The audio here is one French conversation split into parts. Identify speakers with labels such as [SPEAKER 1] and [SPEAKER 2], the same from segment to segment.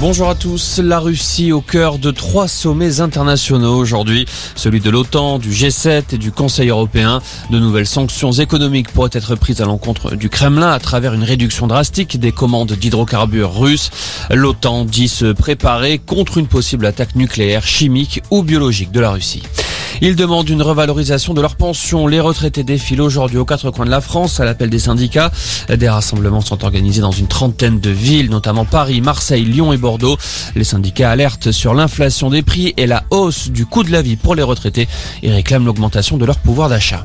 [SPEAKER 1] Bonjour à tous. La Russie au cœur de trois sommets internationaux aujourd'hui. Celui de l'OTAN, du G7 et du Conseil européen. De nouvelles sanctions économiques pourraient être prises à l'encontre du Kremlin à travers une réduction drastique des commandes d'hydrocarbures russes. L'OTAN dit se préparer contre une possible attaque nucléaire, chimique ou biologique de la Russie. Ils demandent une revalorisation de leurs pensions. Les retraités défilent aujourd'hui aux quatre coins de la France à l'appel des syndicats. Des rassemblements sont organisés dans une trentaine de villes, notamment Paris, Marseille, Lyon et Bordeaux. Les syndicats alertent sur l'inflation des prix et la hausse du coût de la vie pour les retraités et réclament l'augmentation de leur pouvoir d'achat.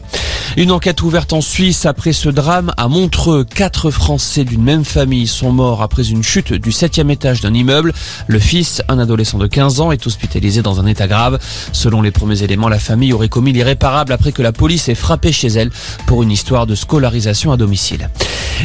[SPEAKER 1] Une enquête ouverte en Suisse après ce drame à Montreux. Quatre Français d'une même famille sont morts après une chute du septième étage d'un immeuble. Le fils, un adolescent de 15 ans, est hospitalisé dans un état grave. Selon les premiers éléments, la famille aurait commis l'irréparable après que la police ait frappé chez elle pour une histoire de scolarisation à domicile.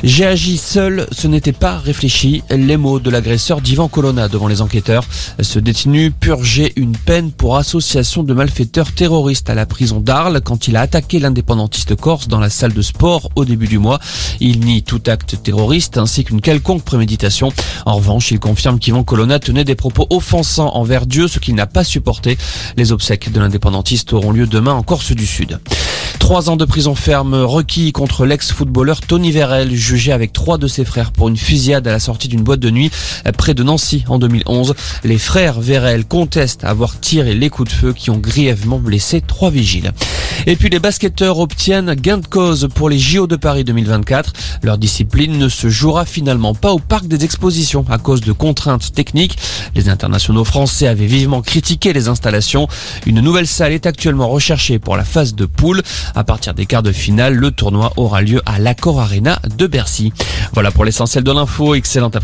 [SPEAKER 1] J'ai agi seul, ce n'était pas réfléchi. Les mots de l'agresseur d'Ivan Colonna devant les enquêteurs. Ce détenu purgeait une peine pour association de malfaiteurs terroristes à la prison d'Arles quand il a attaqué l'indépendantiste corse dans la salle de sport au début du mois. Il nie tout acte terroriste ainsi qu'une quelconque préméditation. En revanche, il confirme qu'Ivan Colonna tenait des propos offensants envers Dieu, ce qu'il n'a pas supporté. Les obsèques de l'indépendantiste auront lieu demain en Corse du Sud. Trois ans de prison ferme requis contre l'ex-footballeur Tony Vérel, jugé avec trois de ses frères pour une fusillade à la sortie d'une boîte de nuit près de Nancy en 2011. Les frères Vérel contestent avoir tiré les coups de feu qui ont grièvement blessé trois vigiles. Et puis les basketteurs obtiennent gain de cause pour les JO de Paris 2024. Leur discipline ne se jouera finalement pas au parc des expositions à cause de contraintes techniques. Les internationaux français avaient vivement critiqué les installations. Une nouvelle salle est actuellement recherchée pour la phase de poule. À partir des quarts de finale, le tournoi aura lieu à l'Accor Arena de Bercy. Voilà pour l'essentiel de l'info. Excellent après